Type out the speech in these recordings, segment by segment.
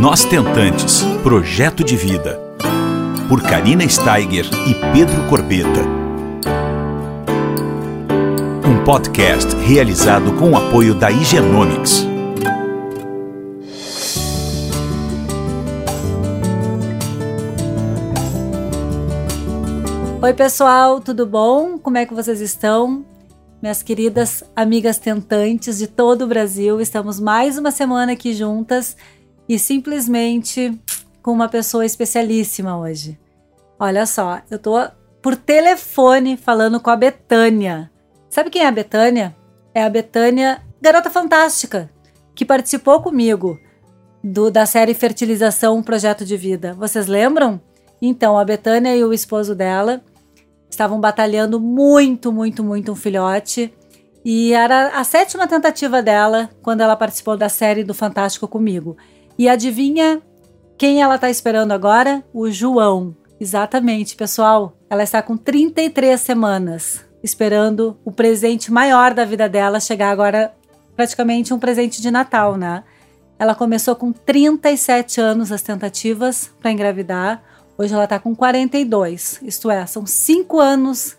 Nós Tentantes Projeto de Vida. Por Karina Steiger e Pedro Corbeta. Um podcast realizado com o apoio da Higienomics. Oi, pessoal, tudo bom? Como é que vocês estão? Minhas queridas amigas tentantes de todo o Brasil, estamos mais uma semana aqui juntas e simplesmente com uma pessoa especialíssima hoje. Olha só, eu tô por telefone falando com a Betânia. Sabe quem é a Betânia? É a Betânia, garota fantástica, que participou comigo do, da série Fertilização Projeto de Vida. Vocês lembram? Então, a Betânia e o esposo dela estavam batalhando muito, muito, muito um filhote. E era a sétima tentativa dela quando ela participou da série do Fantástico comigo. E adivinha quem ela está esperando agora? O João. Exatamente, pessoal. Ela está com 33 semanas esperando o presente maior da vida dela chegar agora, praticamente um presente de Natal, né? Ela começou com 37 anos as tentativas para engravidar. Hoje ela está com 42, isto é, são cinco anos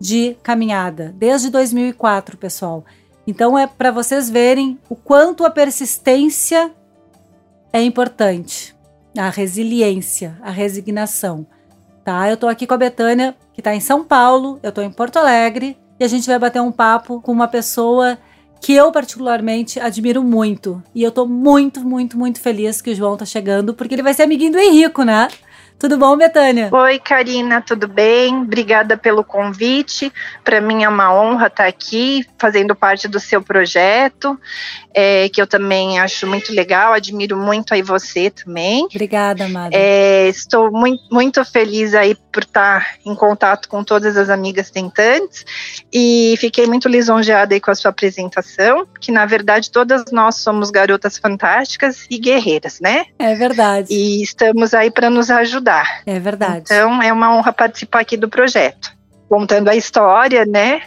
de caminhada, desde 2004, pessoal. Então é para vocês verem o quanto a persistência é importante, a resiliência, a resignação. Tá? Eu tô aqui com a Betânia, que tá em São Paulo, eu tô em Porto Alegre, e a gente vai bater um papo com uma pessoa que eu particularmente admiro muito. E eu tô muito, muito, muito feliz que o João tá chegando, porque ele vai ser amiguinho do Henrico, né? Tudo bom, Betânia? Oi, Karina, tudo bem? Obrigada pelo convite. Para mim é uma honra estar aqui fazendo parte do seu projeto, é, que eu também acho muito legal, admiro muito aí você também. Obrigada, Amada. É, estou muito, muito feliz aí por estar em contato com todas as amigas tentantes e fiquei muito lisonjeada aí com a sua apresentação, que na verdade todas nós somos garotas fantásticas e guerreiras, né? É verdade. E estamos aí para nos ajudar ajudar. É verdade. Então é uma honra participar aqui do projeto. Contando a história, né?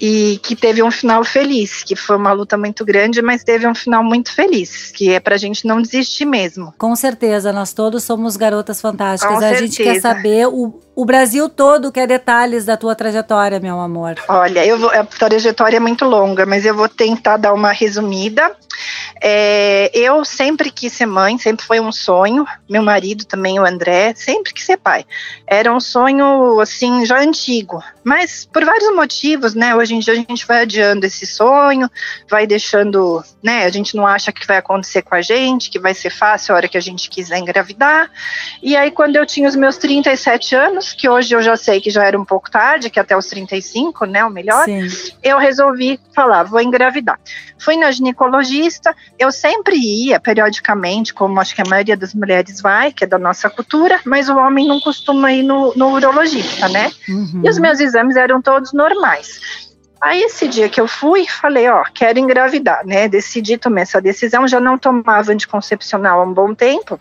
e que teve um final feliz, que foi uma luta muito grande, mas teve um final muito feliz, que é pra gente não desistir mesmo. Com certeza, nós todos somos garotas fantásticas. Com a certeza. gente quer saber, o, o Brasil todo quer detalhes da tua trajetória, meu amor. Olha, eu vou, a trajetória é muito longa, mas eu vou tentar dar uma resumida. É, eu sempre quis ser mãe, sempre foi um sonho. Meu marido também, o André, sempre quis ser pai. Era um sonho, assim, já antigo. Mas por vários motivos, né? Hoje em dia a gente vai adiando esse sonho, vai deixando, né? A gente não acha que vai acontecer com a gente, que vai ser fácil a hora que a gente quiser engravidar. E aí, quando eu tinha os meus 37 anos, que hoje eu já sei que já era um pouco tarde, que até os 35, né? O melhor, Sim. eu resolvi falar, vou engravidar. Fui na ginecologista, eu sempre ia periodicamente, como acho que a maioria das mulheres vai, que é da nossa cultura, mas o homem não costuma ir no, no urologista, né? Uhum. E os meus exames eram todos normais. Aí esse dia que eu fui, falei, ó, quero engravidar, né? Decidi tomar essa decisão, já não tomava anticoncepcional há um bom tempo,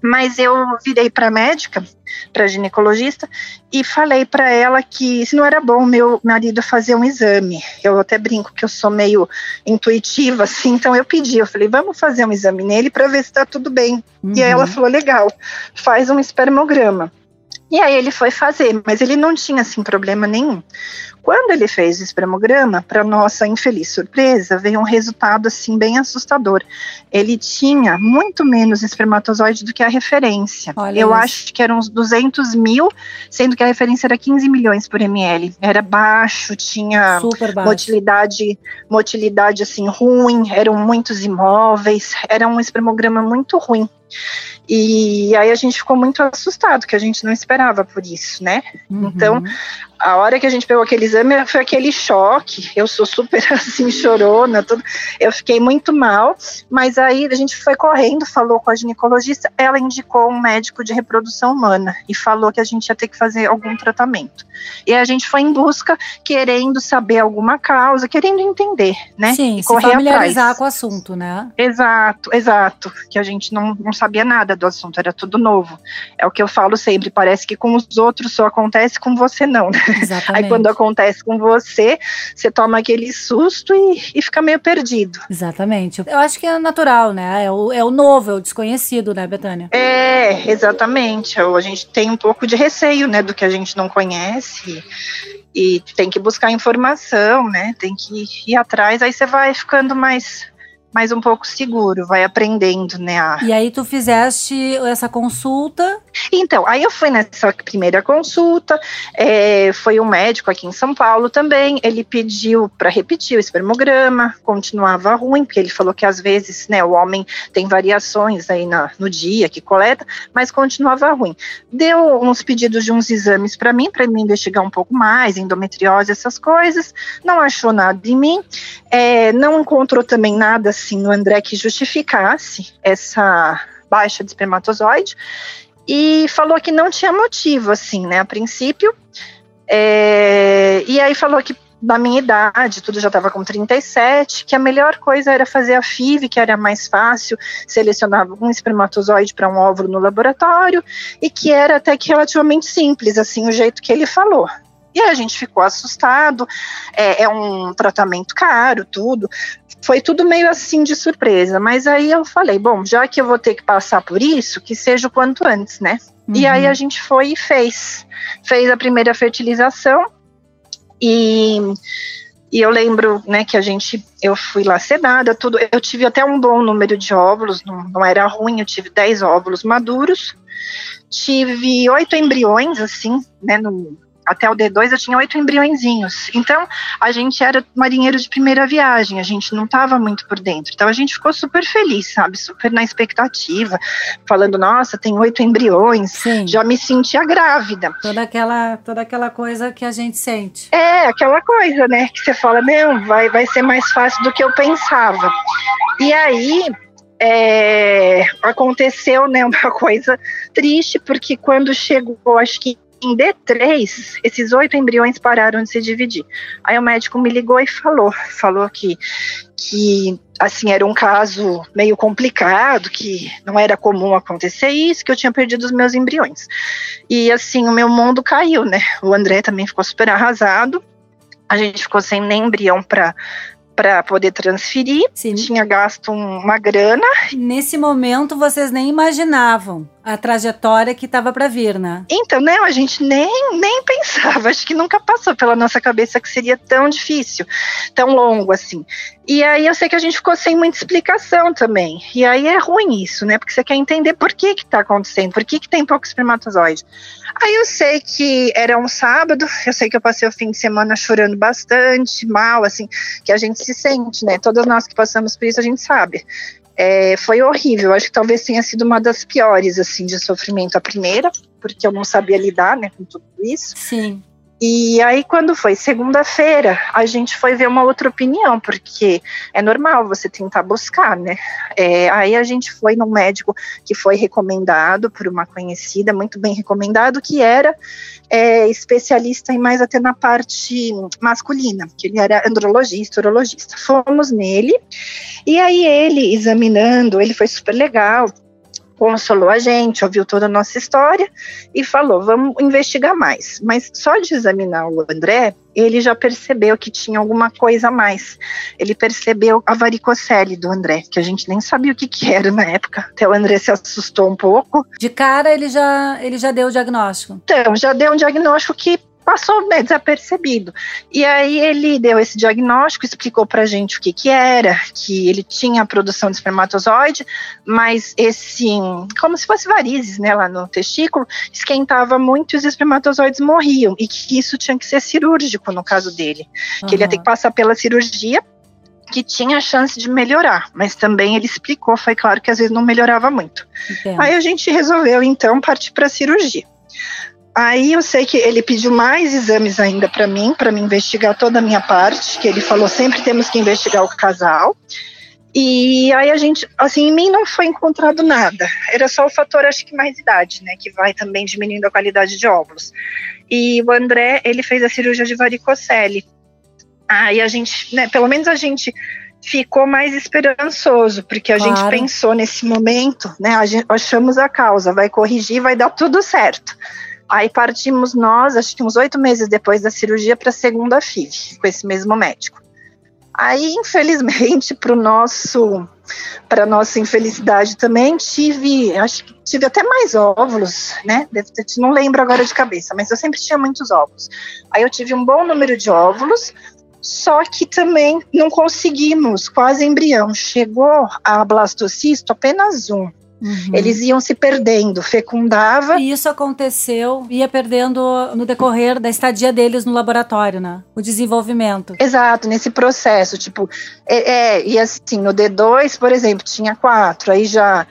mas eu virei para médica, para ginecologista, e falei para ela que se não era bom meu marido fazer um exame. Eu até brinco que eu sou meio intuitiva, assim, então eu pedi, eu falei, vamos fazer um exame nele para ver se está tudo bem. Uhum. E aí ela falou, legal, faz um espermograma. E aí ele foi fazer, mas ele não tinha assim problema nenhum. Quando ele fez o espermograma, para nossa infeliz surpresa, veio um resultado assim bem assustador. Ele tinha muito menos espermatozoide do que a referência. Olha Eu isso. acho que eram uns 200 mil, sendo que a referência era 15 milhões por ml. Era baixo, tinha baixo. motilidade, motilidade assim ruim, eram muitos imóveis, era um espermograma muito ruim. E aí a gente ficou muito assustado, que a gente não esperava por isso, né? Uhum. Então, a hora que a gente pegou aquele exame foi aquele choque. Eu sou super assim, chorona, tudo. Eu fiquei muito mal, mas aí a gente foi correndo, falou com a ginecologista, ela indicou um médico de reprodução humana e falou que a gente ia ter que fazer algum tratamento. E a gente foi em busca, querendo saber alguma causa, querendo entender, né? Sim, e se familiarizar atrás. com o assunto, né? Exato, exato. Que a gente não, não sabia nada do assunto, era tudo novo. É o que eu falo sempre, parece que com os outros só acontece, com você não, né? Exatamente. Aí quando acontece com você, você toma aquele susto e, e fica meio perdido. Exatamente. Eu acho que é natural, né? É o, é o novo, é o desconhecido, né, Betânia? É, exatamente. A gente tem um pouco de receio, né, do que a gente não conhece e tem que buscar informação, né? Tem que ir atrás, aí você vai ficando mais mais um pouco seguro, vai aprendendo, né? A... E aí tu fizeste essa consulta? Então, aí eu fui nessa primeira consulta, é, foi um médico aqui em São Paulo também, ele pediu para repetir o espermograma, continuava ruim, porque ele falou que às vezes, né, o homem tem variações aí na, no dia que coleta, mas continuava ruim. Deu uns pedidos de uns exames para mim, para me investigar um pouco mais, endometriose, essas coisas, não achou nada em mim, é, não encontrou também nada assim no André que justificasse essa baixa de espermatozoide e falou que não tinha motivo, assim, né, a princípio. É, e aí falou que na minha idade, tudo já estava com 37, que a melhor coisa era fazer a FIV, que era mais fácil, selecionava um espermatozoide para um óvulo no laboratório, e que era até que relativamente simples, assim, o jeito que ele falou. E a gente ficou assustado, é, é um tratamento caro, tudo. Foi tudo meio assim de surpresa, mas aí eu falei, bom, já que eu vou ter que passar por isso, que seja o quanto antes, né? Uhum. E aí a gente foi e fez. Fez a primeira fertilização e, e eu lembro, né, que a gente, eu fui lá sedada, tudo, eu tive até um bom número de óvulos, não, não era ruim, eu tive 10 óvulos maduros, tive oito embriões, assim, né, no, até o D2 eu tinha oito embriõezinhos. Então, a gente era marinheiro de primeira viagem, a gente não estava muito por dentro. Então, a gente ficou super feliz, sabe? Super na expectativa, falando, nossa, tem oito embriões. Sim. Já me sentia grávida. Toda aquela, toda aquela coisa que a gente sente. É, aquela coisa, né? Que você fala, não, vai, vai ser mais fácil do que eu pensava. E aí, é, aconteceu né, uma coisa triste, porque quando chegou, acho que em D3, esses oito embriões pararam de se dividir. Aí o médico me ligou e falou, falou que, que assim era um caso meio complicado, que não era comum acontecer isso, que eu tinha perdido os meus embriões. E assim o meu mundo caiu, né? O André também ficou super arrasado. A gente ficou sem nem embrião para para poder transferir, Sim. tinha gasto uma grana. Nesse momento vocês nem imaginavam a trajetória que estava para vir, né? Então, não, a gente nem, nem pensava, acho que nunca passou pela nossa cabeça que seria tão difícil, tão longo assim. E aí eu sei que a gente ficou sem muita explicação também. E aí é ruim isso, né? Porque você quer entender por que que tá acontecendo, por que que tem pouco espermatozoide. Aí eu sei que era um sábado, eu sei que eu passei o fim de semana chorando bastante, mal, assim, que a gente se sente, né? Todas nós que passamos por isso, a gente sabe. É, foi horrível, acho que talvez tenha sido uma das piores, assim, de sofrimento. A primeira, porque eu não sabia lidar, né, com tudo isso. Sim. E aí, quando foi segunda-feira, a gente foi ver uma outra opinião, porque é normal você tentar buscar, né? É, aí a gente foi num médico que foi recomendado por uma conhecida, muito bem recomendado, que era é, especialista em mais até na parte masculina, que ele era andrologista, urologista. Fomos nele, e aí ele examinando, ele foi super legal, consolou a gente, ouviu toda a nossa história e falou: vamos investigar mais. Mas só de examinar o André, ele já percebeu que tinha alguma coisa a mais. Ele percebeu a varicocele do André, que a gente nem sabia o que, que era na época. Até o André se assustou um pouco. De cara, ele já, ele já deu o diagnóstico. Então, já deu um diagnóstico que passou né, desapercebido. E aí ele deu esse diagnóstico, explicou pra gente o que que era, que ele tinha a produção de espermatozoide, mas esse, como se fosse varizes, né, lá no testículo, esquentava muito e os espermatozoides morriam, e que isso tinha que ser cirúrgico no caso dele, uhum. que ele ia ter que passar pela cirurgia que tinha chance de melhorar, mas também ele explicou, foi claro que às vezes não melhorava muito. Entendo. Aí a gente resolveu então partir para a cirurgia. Aí eu sei que ele pediu mais exames ainda para mim, para me investigar toda a minha parte, que ele falou sempre temos que investigar o casal. E aí a gente, assim, em mim não foi encontrado nada. Era só o fator, acho que mais idade, né, que vai também diminuindo a qualidade de óvulos. E o André, ele fez a cirurgia de varicocele. Aí a gente, né, pelo menos a gente ficou mais esperançoso, porque a claro. gente pensou nesse momento, né, a gente, achamos a causa, vai corrigir, vai dar tudo certo. Aí partimos nós, acho que uns oito meses depois da cirurgia, para a segunda FIV, com esse mesmo médico. Aí, infelizmente, para nosso para nossa infelicidade também, tive, acho que tive até mais óvulos, né? Não lembro agora de cabeça, mas eu sempre tinha muitos óvulos. Aí eu tive um bom número de óvulos, só que também não conseguimos, quase embrião. Chegou a blastocisto apenas um. Uhum. Eles iam se perdendo, fecundava. E isso aconteceu, ia perdendo no decorrer da estadia deles no laboratório, né? O desenvolvimento. Exato, nesse processo. Tipo, é, é e assim, no D2, por exemplo, tinha quatro, aí já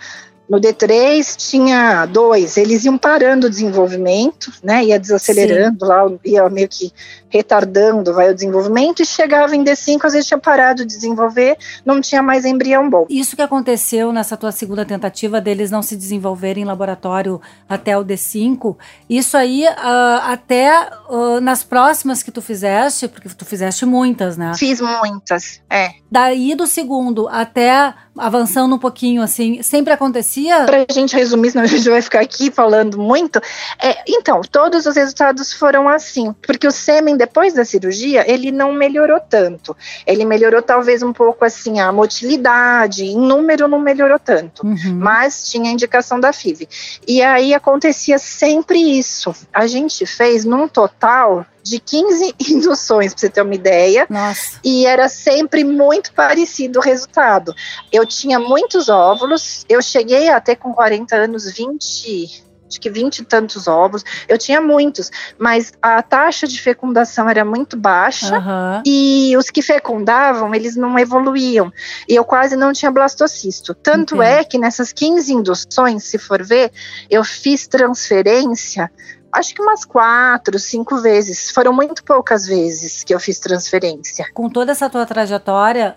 no D3 tinha dois, eles iam parando o desenvolvimento, né? Ia desacelerando Sim. lá, ia meio que retardando vai o desenvolvimento e chegava em D5, às vezes tinha parado de desenvolver, não tinha mais embrião bom. Isso que aconteceu nessa tua segunda tentativa deles não se desenvolverem em laboratório até o D5, isso aí uh, até uh, nas próximas que tu fizeste, porque tu fizeste muitas, né? Fiz muitas, é. Daí do segundo até avançando um pouquinho assim, sempre acontecia? Pra gente resumir, senão a gente vai ficar aqui falando muito. É, então, todos os resultados foram assim, porque o sêmen depois da cirurgia, ele não melhorou tanto. Ele melhorou talvez um pouco assim a motilidade, em número não melhorou tanto, uhum. mas tinha indicação da FIV. E aí acontecia sempre isso. A gente fez num total de 15 induções, para você ter uma ideia. Nossa. E era sempre muito parecido o resultado. Eu tinha muitos óvulos, eu cheguei até com 40 anos 20 acho que vinte e tantos ovos. Eu tinha muitos, mas a taxa de fecundação era muito baixa uhum. e os que fecundavam, eles não evoluíam. E eu quase não tinha blastocisto. Tanto Entendi. é que nessas 15 induções, se for ver, eu fiz transferência acho que umas quatro, cinco vezes. Foram muito poucas vezes que eu fiz transferência. Com toda essa tua trajetória,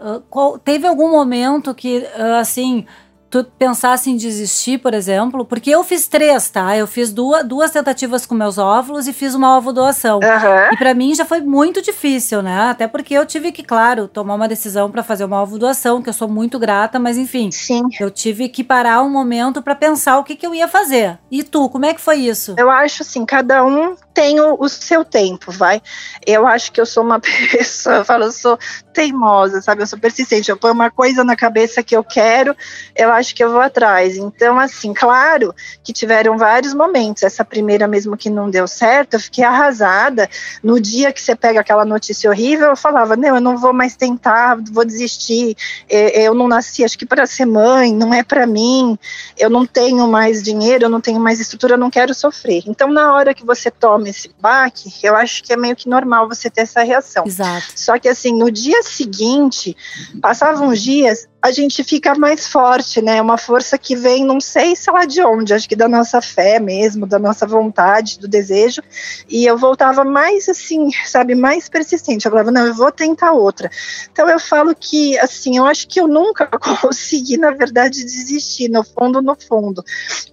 teve algum momento que, assim, tu pensasse em desistir, por exemplo, porque eu fiz três, tá? Eu fiz duas, duas tentativas com meus óvulos e fiz uma ovo doação. Uhum. E para mim já foi muito difícil, né? Até porque eu tive que, claro, tomar uma decisão para fazer uma ovo doação, que eu sou muito grata, mas enfim, Sim. eu tive que parar um momento para pensar o que, que eu ia fazer. E tu, como é que foi isso? Eu acho assim, cada um tem o, o seu tempo, vai. Eu acho que eu sou uma pessoa, eu falo, eu sou teimosa, sabe? Eu sou persistente. Eu ponho uma coisa na cabeça que eu quero, eu acho que eu vou atrás. Então, assim, claro que tiveram vários momentos. Essa primeira mesmo que não deu certo, eu fiquei arrasada. No dia que você pega aquela notícia horrível, eu falava: não, eu não vou mais tentar, vou desistir. Eu não nasci, acho que para ser mãe, não é para mim. Eu não tenho mais dinheiro, eu não tenho mais estrutura, eu não quero sofrer. Então, na hora que você toma esse baque, eu acho que é meio que normal você ter essa reação. Exato. Só que, assim, no dia seguinte, passavam uns dias, a gente fica mais forte, né? Uma força que vem, não sei sei lá de onde, acho que da nossa fé mesmo, da nossa vontade, do desejo. E eu voltava mais assim, sabe, mais persistente. Eu falava, não, eu vou tentar outra. Então eu falo que, assim, eu acho que eu nunca consegui, na verdade, desistir, no fundo, no fundo.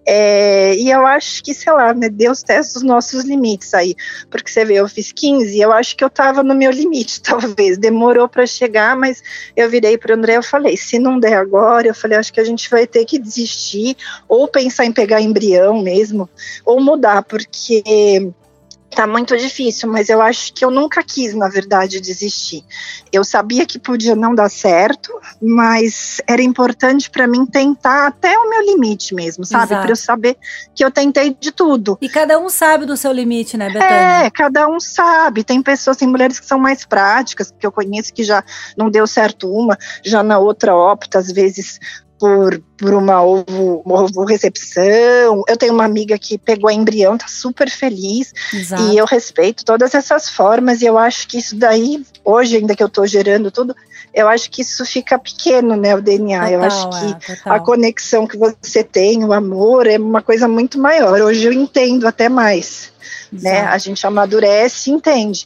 É, e eu acho que, sei lá, né, Deus testa os nossos limites aí. Porque você vê, eu fiz 15, eu acho que eu tava no meu limite, talvez. Demorou para chegar, mas eu virei para o André e falei, se não der agora, eu falei, acho que a gente vai ter que desistir, ou pensar em pegar embrião mesmo, ou mudar, porque tá muito difícil, mas eu acho que eu nunca quis, na verdade, desistir. Eu sabia que podia não dar certo, mas era importante para mim tentar até o meu limite mesmo, sabe? Para eu saber que eu tentei de tudo. E cada um sabe do seu limite, né, Betânia? É, cada um sabe. Tem pessoas, tem mulheres que são mais práticas, que eu conheço que já não deu certo uma, já na outra opta, às vezes por, por uma ovo, uma ovo recepção. Eu tenho uma amiga que pegou embrião, tá super feliz. Exato. E eu respeito todas essas formas. E eu acho que isso daí, hoje, ainda que eu tô gerando tudo, eu acho que isso fica pequeno, né? O DNA. Total, eu acho que é, a conexão que você tem, o amor, é uma coisa muito maior. Hoje eu entendo até mais. Né? A gente amadurece e entende.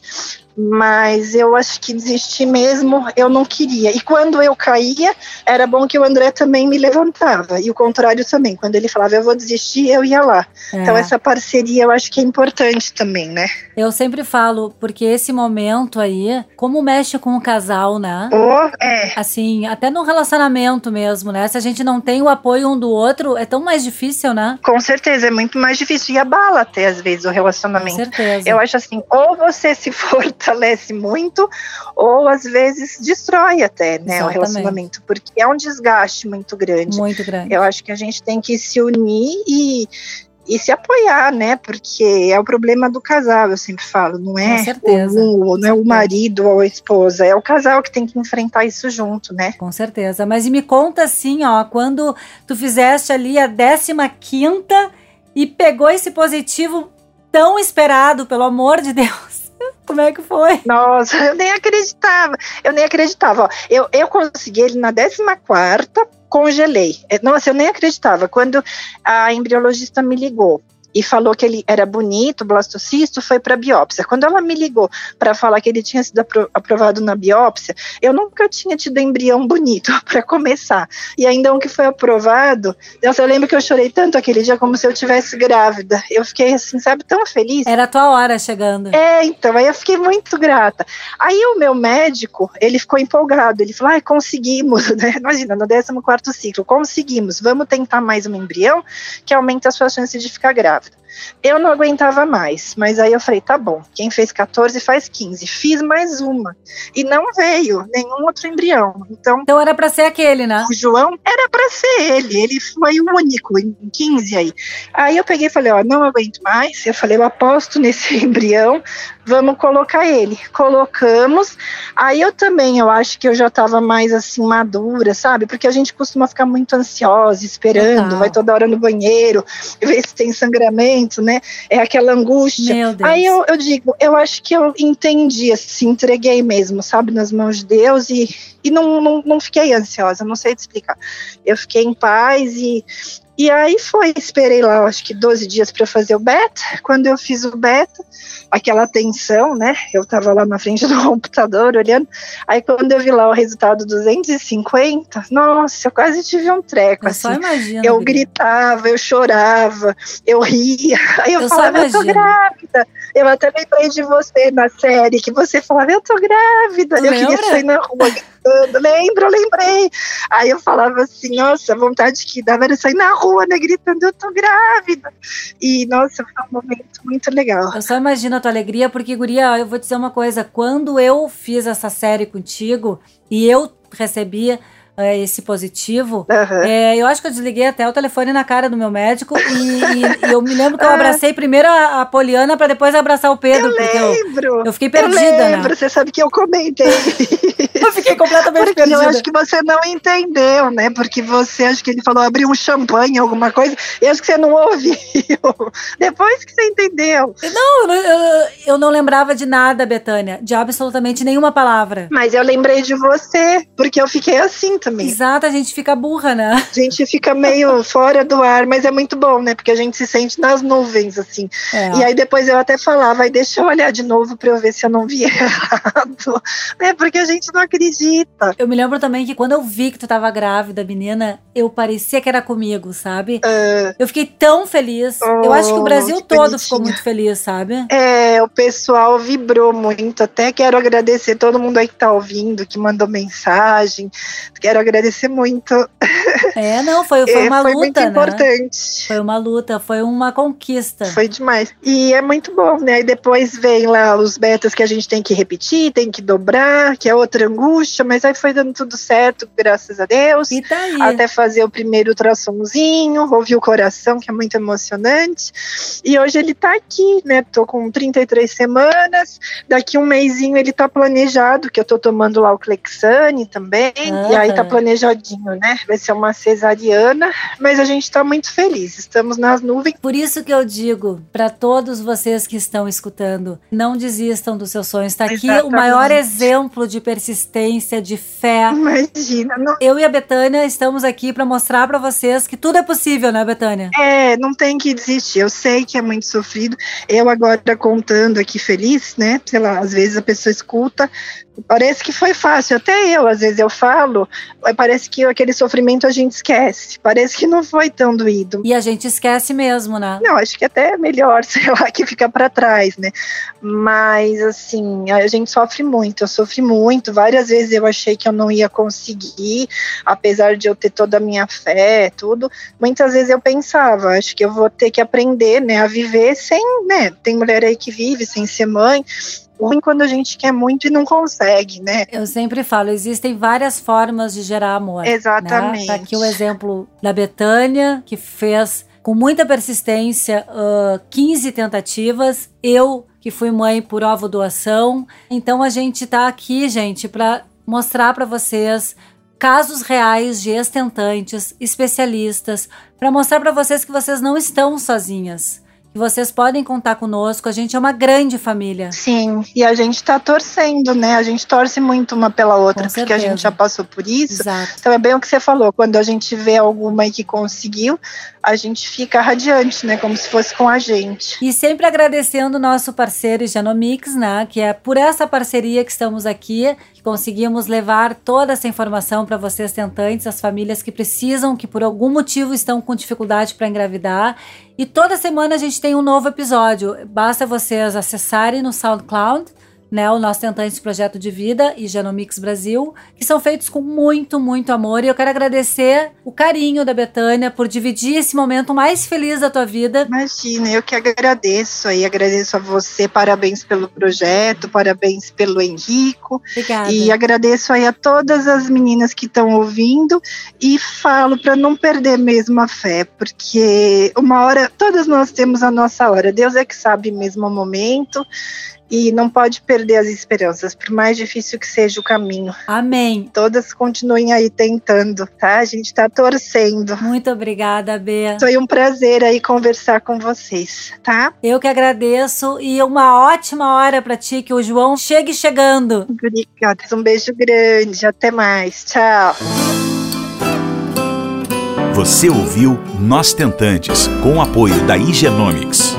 Mas eu acho que desistir mesmo eu não queria. E quando eu caía, era bom que o André também me levantava. E o contrário também. Quando ele falava eu vou desistir, eu ia lá. É. Então essa parceria eu acho que é importante também, né? Eu sempre falo, porque esse momento aí, como mexe com o casal, né? Oh, é. Assim, até no relacionamento mesmo, né? Se a gente não tem o apoio um do outro, é tão mais difícil, né? Com certeza, é muito mais difícil. E abala até, às vezes, o relacionamento. Com certeza. Eu acho assim, ou você se fortalece muito, ou às vezes destrói até, né, Exatamente. o relacionamento, porque é um desgaste muito grande. Muito grande. Eu acho que a gente tem que se unir e e se apoiar, né? Porque é o problema do casal, eu sempre falo, não é o, não é o marido ou a esposa, é o casal que tem que enfrentar isso junto, né? Com certeza. Mas me conta assim, ó, quando tu fizeste ali a 15 quinta e pegou esse positivo tão esperado, pelo amor de Deus. Como é que foi? Nossa, eu nem acreditava. Eu nem acreditava. Ó, eu, eu consegui ele na 14 quarta congelei. É, nossa, eu nem acreditava. Quando a embriologista me ligou, e falou que ele era bonito, blastocisto, foi para biópsia. Quando ela me ligou para falar que ele tinha sido apro aprovado na biópsia, eu nunca tinha tido embrião bonito para começar. E ainda um que foi aprovado, eu lembro que eu chorei tanto aquele dia como se eu tivesse grávida. Eu fiquei assim, sabe, tão feliz. Era a tua hora chegando. É, então, aí eu fiquei muito grata. Aí o meu médico, ele ficou empolgado, ele falou: "Ah, conseguimos", né? Imagina, no 14º ciclo, conseguimos. Vamos tentar mais um embrião que aumenta as suas chances de ficar grávida grávida. Eu não aguentava mais, mas aí eu falei, tá bom, quem fez 14 faz 15. Fiz mais uma. E não veio nenhum outro embrião. Então, então era para ser aquele, né? O João era para ser ele. Ele foi o único em 15 aí. Aí eu peguei e falei, ó, não aguento mais. Eu falei, eu aposto nesse embrião, vamos colocar ele. Colocamos. Aí eu também, eu acho que eu já estava mais assim madura, sabe? Porque a gente costuma ficar muito ansiosa, esperando, Total. vai toda hora no banheiro, ver se tem sangramento, né? É aquela angústia. Aí eu, eu digo, eu acho que eu entendi, assim, entreguei mesmo, sabe, nas mãos de Deus e, e não, não, não fiquei ansiosa, não sei te explicar. Eu fiquei em paz e e aí foi, esperei lá, acho que 12 dias para fazer o beta. Quando eu fiz o beta, aquela tensão, né? Eu tava lá na frente do computador olhando. Aí quando eu vi lá o resultado 250, nossa, eu quase tive um treco. Eu assim. só imagino. Eu gritava, eu chorava, eu ria. Aí eu, eu falava, eu tô grávida. Eu até lembrei de você na série, que você falava, eu tô grávida. eu queria sair na rua gritando. Lembro, lembrei. Aí eu falava assim, nossa, a vontade que dava era sair na rua, né, gritando, eu tô grávida. E, nossa, foi um momento muito legal. Eu só imagino a tua alegria, porque, Guria, eu vou dizer uma coisa, quando eu fiz essa série contigo, e eu recebia é, esse positivo, uhum. é, eu acho que eu desliguei até o telefone na cara do meu médico e, e, e eu me lembro que eu ah. abracei primeiro a, a Poliana para depois abraçar o Pedro. Eu lembro. Eu, eu, fiquei perdida, eu né? lembro, né? Você sabe que eu comentei. eu fiquei completamente Porque perdida. Eu acho que você não entendeu, né? Porque você, acho que ele falou abrir um champanhe, alguma coisa, e acho que você não ouviu. Depois que você entendeu. Não, eu, eu não lembrava de nada, Betânia, de absolutamente nenhuma palavra. Mas eu lembrei de você, porque eu fiquei assim também também. Exato, a gente fica burra, né? A gente fica meio fora do ar, mas é muito bom, né? Porque a gente se sente nas nuvens, assim. É. E aí depois eu até falava, deixa eu olhar de novo pra eu ver se eu não vi errado. né? Porque a gente não acredita. Eu me lembro também que quando eu vi que tu tava grávida, menina, eu parecia que era comigo, sabe? Uh, eu fiquei tão feliz. Oh, eu acho que o Brasil que todo ficou muito feliz, sabe? É, o pessoal vibrou muito. Até quero agradecer todo mundo aí que tá ouvindo, que mandou mensagem. Quero agradecer muito. É, não, foi, foi é, uma foi luta, muito né? importante. Foi uma luta, foi uma conquista. Foi demais. E é muito bom, né? E depois vem lá os betas que a gente tem que repetir, tem que dobrar, que é outra angústia, mas aí foi dando tudo certo, graças a Deus. E tá aí. Até fazer o primeiro ultrassomzinho, ouvir o coração, que é muito emocionante. E hoje ele tá aqui, né? Tô com 33 semanas. Daqui um mêsinho ele tá planejado, que eu tô tomando lá o Clexane também. E aí tá tá planejadinho, né? Vai ser uma cesariana, mas a gente tá muito feliz. Estamos nas nuvens. Por isso que eu digo para todos vocês que estão escutando, não desistam dos seus sonhos. Está aqui Exatamente. o maior exemplo de persistência, de fé. Imagina. Não... Eu e a Betânia estamos aqui para mostrar para vocês que tudo é possível, né, Betânia? É, não tem que desistir. Eu sei que é muito sofrido. Eu agora contando aqui feliz, né? Sei lá, às vezes a pessoa escuta, Parece que foi fácil, até eu, às vezes eu falo, parece que aquele sofrimento a gente esquece, parece que não foi tão doído. E a gente esquece mesmo, né? Não, acho que até é melhor, sei lá, que fica para trás, né? Mas, assim, a gente sofre muito, eu sofri muito, várias vezes eu achei que eu não ia conseguir, apesar de eu ter toda a minha fé, tudo, muitas vezes eu pensava, acho que eu vou ter que aprender, né, a viver sem, né, tem mulher aí que vive sem ser mãe, ruim quando a gente quer muito e não consegue, né? Eu sempre falo, existem várias formas de gerar amor. Né? Exatamente. Né? Tá aqui o exemplo da Betânia, que fez com muita persistência uh, 15 tentativas. Eu, que fui mãe por ovo doação. Então a gente tá aqui, gente, para mostrar para vocês casos reais de estentantes, especialistas, para mostrar para vocês que vocês não estão sozinhas vocês podem contar conosco. A gente é uma grande família. Sim, e a gente está torcendo, né? A gente torce muito uma pela outra, Com porque certeza. a gente já passou por isso. Exato. Então é bem o que você falou, quando a gente vê alguma que conseguiu, a gente fica radiante, né? Como se fosse com a gente. E sempre agradecendo o nosso parceiro Genomics, né? Que é por essa parceria que estamos aqui, conseguimos levar toda essa informação para vocês tentantes, as famílias que precisam, que por algum motivo estão com dificuldade para engravidar. E toda semana a gente tem um novo episódio. Basta vocês acessarem no SoundCloud né, o nosso Tentante Projeto de Vida e Genomics Brasil, que são feitos com muito, muito amor. E eu quero agradecer o carinho da Betânia por dividir esse momento mais feliz da tua vida. Imagina, eu que agradeço aí, agradeço a você, parabéns pelo projeto, parabéns pelo Henrico. Obrigada. E agradeço aí a todas as meninas que estão ouvindo e falo para não perder mesmo a fé, porque uma hora, todas nós temos a nossa hora, Deus é que sabe mesmo o momento e não pode perder as esperanças, por mais difícil que seja o caminho. Amém. Todas continuem aí tentando, tá? A gente tá torcendo. Muito obrigada, Bea. Foi um prazer aí conversar com vocês, tá? Eu que agradeço e uma ótima hora para ti que o João chegue chegando. Obrigada. Um beijo grande. Até mais. Tchau. Você ouviu Nós Tentantes, com o apoio da Igenomics.